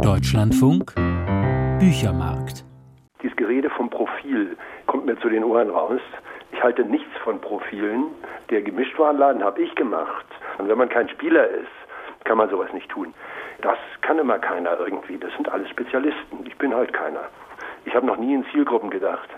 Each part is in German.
Deutschlandfunk Büchermarkt. Dieses Gerede vom Profil kommt mir zu den Ohren raus. Ich halte nichts von Profilen. Der Gemischtwarenladen habe ich gemacht. Und wenn man kein Spieler ist, kann man sowas nicht tun. Das kann immer keiner irgendwie. Das sind alles Spezialisten. Ich bin halt keiner. Ich habe noch nie in Zielgruppen gedacht.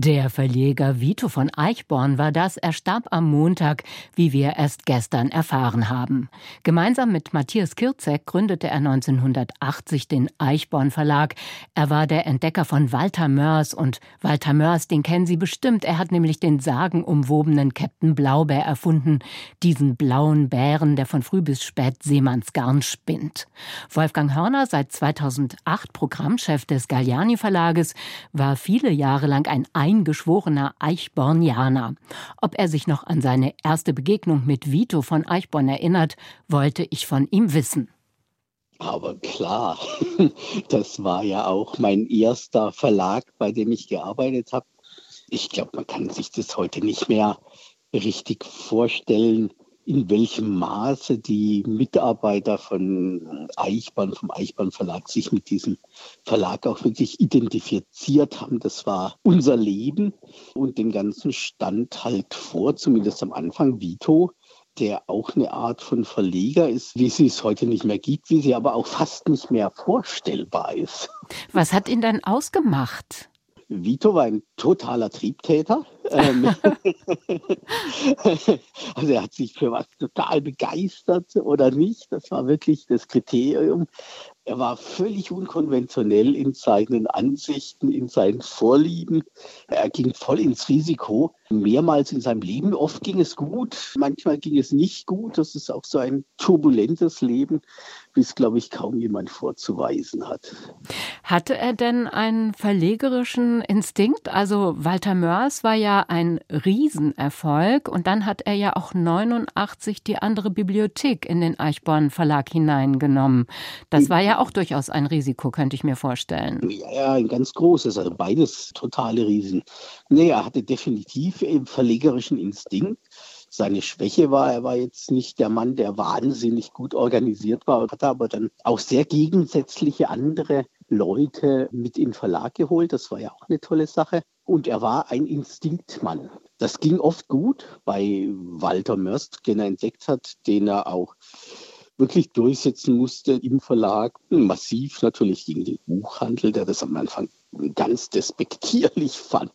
Der Verleger Vito von Eichborn war das. Er starb am Montag, wie wir erst gestern erfahren haben. Gemeinsam mit Matthias Kirzek gründete er 1980 den Eichborn Verlag. Er war der Entdecker von Walter Mörs und Walter Mörs, den kennen Sie bestimmt. Er hat nämlich den sagenumwobenen Captain Blaubeer erfunden. Diesen blauen Bären, der von früh bis spät Seemannsgarn spinnt. Wolfgang Hörner, seit 2008 Programmchef des Galliani Verlages, war viele Jahre lang ein eingeschworener Eichbornianer. Ob er sich noch an seine erste Begegnung mit Vito von Eichborn erinnert, wollte ich von ihm wissen. Aber klar, das war ja auch mein erster Verlag, bei dem ich gearbeitet habe. Ich glaube, man kann sich das heute nicht mehr richtig vorstellen, in welchem Maße die Mitarbeiter von Eichborn, vom Eichborn Verlag, sich mit diesem Verlag auch wirklich identifiziert haben. Das war unser Leben und dem Ganzen stand halt vor, zumindest am Anfang, Vito, der auch eine Art von Verleger ist, wie sie es heute nicht mehr gibt, wie sie aber auch fast nicht mehr vorstellbar ist. Was hat ihn dann ausgemacht? Vito war ein totaler Triebtäter. Ähm, also er hat sich für was total begeistert oder nicht. Das war wirklich das Kriterium. Er war völlig unkonventionell in seinen Ansichten, in seinen Vorlieben. Er ging voll ins Risiko. Mehrmals in seinem Leben. Oft ging es gut, manchmal ging es nicht gut. Das ist auch so ein turbulentes Leben, wie es, glaube ich, kaum jemand vorzuweisen hat. Hatte er denn einen verlegerischen Instinkt? Also Walter Mörs war ja ein Riesenerfolg und dann hat er ja auch 89 die andere Bibliothek in den Eichborn Verlag hineingenommen. Das war ja auch durchaus ein Risiko, könnte ich mir vorstellen. Ja, ein ganz großes, also beides totale Riesen. Nee, er hatte definitiv einen verlegerischen Instinkt. Seine Schwäche war, er war jetzt nicht der Mann, der wahnsinnig gut organisiert war, hatte aber dann auch sehr gegensätzliche andere Leute mit in den Verlag geholt. Das war ja auch eine tolle Sache. Und er war ein Instinktmann. Das ging oft gut bei Walter Mörst, den er entdeckt hat, den er auch wirklich durchsetzen musste im Verlag. Massiv natürlich gegen den Buchhandel, der das am Anfang ganz despektierlich fand.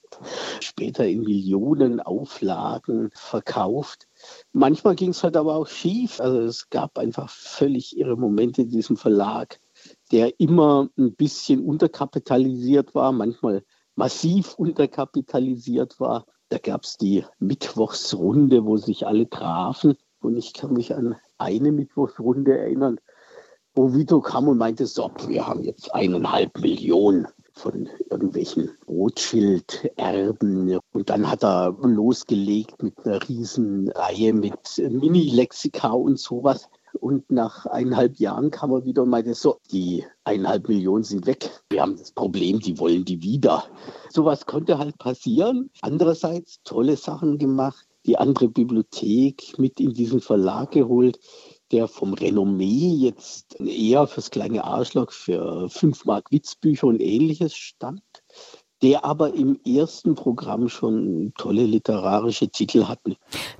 Später in Millionen Auflagen verkauft. Manchmal ging es halt aber auch schief. Also es gab einfach völlig irre Momente in diesem Verlag, der immer ein bisschen unterkapitalisiert war, manchmal massiv unterkapitalisiert war. Da gab es die Mittwochsrunde, wo sich alle trafen. Und ich kann mich an eine Mittwochsrunde erinnern, wo Vito kam und meinte, so, wir haben jetzt eineinhalb Millionen von irgendwelchen Rothschild-Erben. Und dann hat er losgelegt mit einer riesen Reihe mit Mini-Lexika und sowas. Und nach eineinhalb Jahren kam er wieder und meinte, so, die eineinhalb Millionen sind weg. Wir haben das Problem, die wollen die wieder. Sowas konnte halt passieren. Andererseits tolle Sachen gemacht die andere Bibliothek mit in diesen Verlag geholt, der vom Renommee jetzt eher fürs kleine Arschloch für 5 Mark Witzbücher und ähnliches stand, der aber im ersten Programm schon tolle literarische Titel hatte.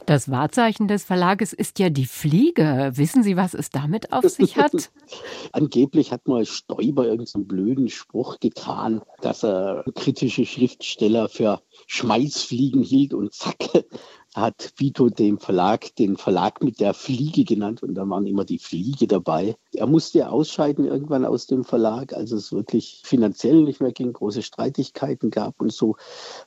Das Wahrzeichen des Verlages ist ja die Fliege. Wissen Sie, was es damit auf sich hat? Angeblich hat mal Stoiber irgendeinen blöden Spruch getan, dass er kritische Schriftsteller für Schmeißfliegen hielt und zack, hat Vito den Verlag, den Verlag mit der Fliege genannt und da waren immer die Fliege dabei. Er musste ausscheiden irgendwann aus dem Verlag, als es wirklich finanziell nicht mehr ging, große Streitigkeiten gab und so.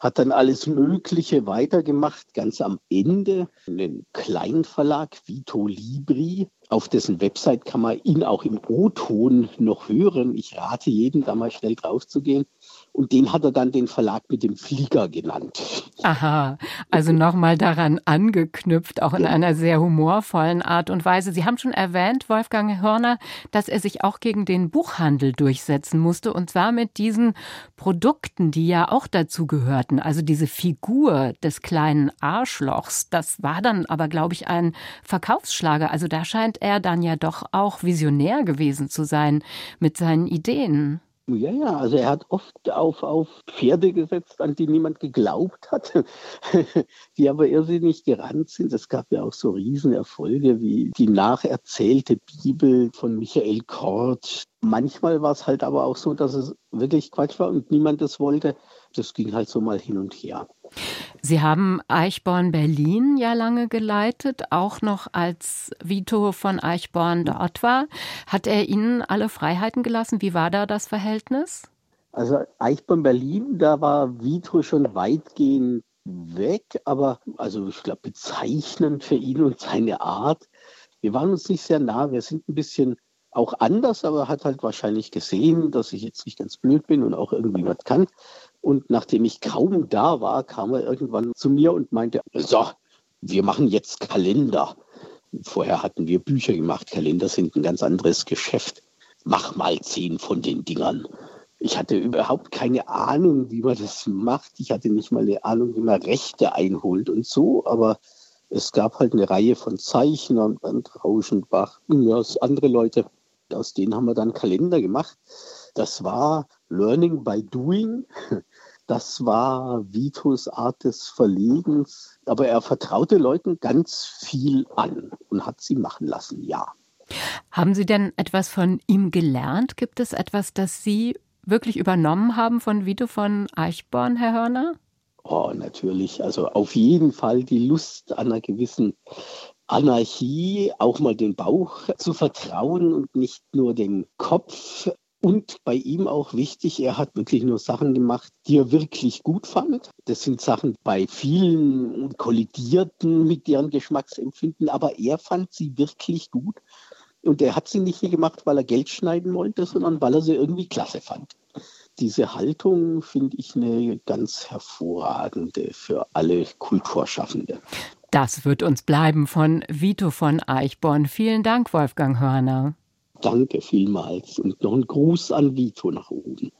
Hat dann alles Mögliche weitergemacht. Ganz am Ende einen kleinen Verlag, Vito Libri, auf dessen Website kann man ihn auch im O-Ton noch hören. Ich rate jedem, da mal schnell drauf zu gehen Und den hat er dann den Verlag mit dem Flieger genannt. Aha, also nochmal daran angeknüpft, auch in ja. einer sehr humorvollen Art und Weise. Sie haben schon erwähnt, Wolfgang Hörner, dass er sich auch gegen den Buchhandel durchsetzen musste und zwar mit diesen Produkten, die ja auch dazu gehörten. Also diese Figur des kleinen Arschlochs, das war dann aber, glaube ich, ein Verkaufsschlager. Also da scheint er dann ja doch auch visionär gewesen zu sein mit seinen Ideen. Ja, ja, also er hat oft auf, auf Pferde gesetzt, an die niemand geglaubt hat, die aber irrsinnig gerannt sind. Es gab ja auch so Riesenerfolge wie die nacherzählte Bibel von Michael Kort. Manchmal war es halt aber auch so, dass es wirklich Quatsch war und niemand es wollte. Das ging halt so mal hin und her. Sie haben Eichborn Berlin ja lange geleitet, auch noch als Vito von Eichborn dort war. Hat er Ihnen alle Freiheiten gelassen? Wie war da das Verhältnis? Also Eichborn Berlin, da war Vito schon weitgehend weg, aber also ich glaube bezeichnend für ihn und seine Art. Wir waren uns nicht sehr nah, wir sind ein bisschen auch anders, aber er hat halt wahrscheinlich gesehen, dass ich jetzt nicht ganz blöd bin und auch irgendwie was kann. Und nachdem ich kaum da war, kam er irgendwann zu mir und meinte, so, wir machen jetzt Kalender. Vorher hatten wir Bücher gemacht. Kalender sind ein ganz anderes Geschäft. Mach mal zehn von den Dingern. Ich hatte überhaupt keine Ahnung, wie man das macht. Ich hatte nicht mal eine Ahnung, wie man Rechte einholt und so. Aber es gab halt eine Reihe von Zeichnern, und Rauschenbach, andere Leute. Aus denen haben wir dann Kalender gemacht. Das war Learning by Doing. Das war Vitos Art des Verlegens. Aber er vertraute Leuten ganz viel an und hat sie machen lassen, ja. Haben Sie denn etwas von ihm gelernt? Gibt es etwas, das Sie wirklich übernommen haben von Vito von Eichborn, Herr Hörner? Oh, natürlich. Also auf jeden Fall die Lust an einer gewissen Anarchie, auch mal den Bauch zu vertrauen und nicht nur den Kopf. Und bei ihm auch wichtig, er hat wirklich nur Sachen gemacht, die er wirklich gut fand. Das sind Sachen bei vielen kollidierten mit deren Geschmacksempfinden, aber er fand sie wirklich gut. Und er hat sie nicht gemacht, weil er Geld schneiden wollte, sondern weil er sie irgendwie klasse fand. Diese Haltung finde ich eine ganz hervorragende für alle Kulturschaffende. Das wird uns bleiben von Vito von Eichborn. Vielen Dank, Wolfgang Hörner. Danke vielmals und noch ein Gruß an Vito nach oben.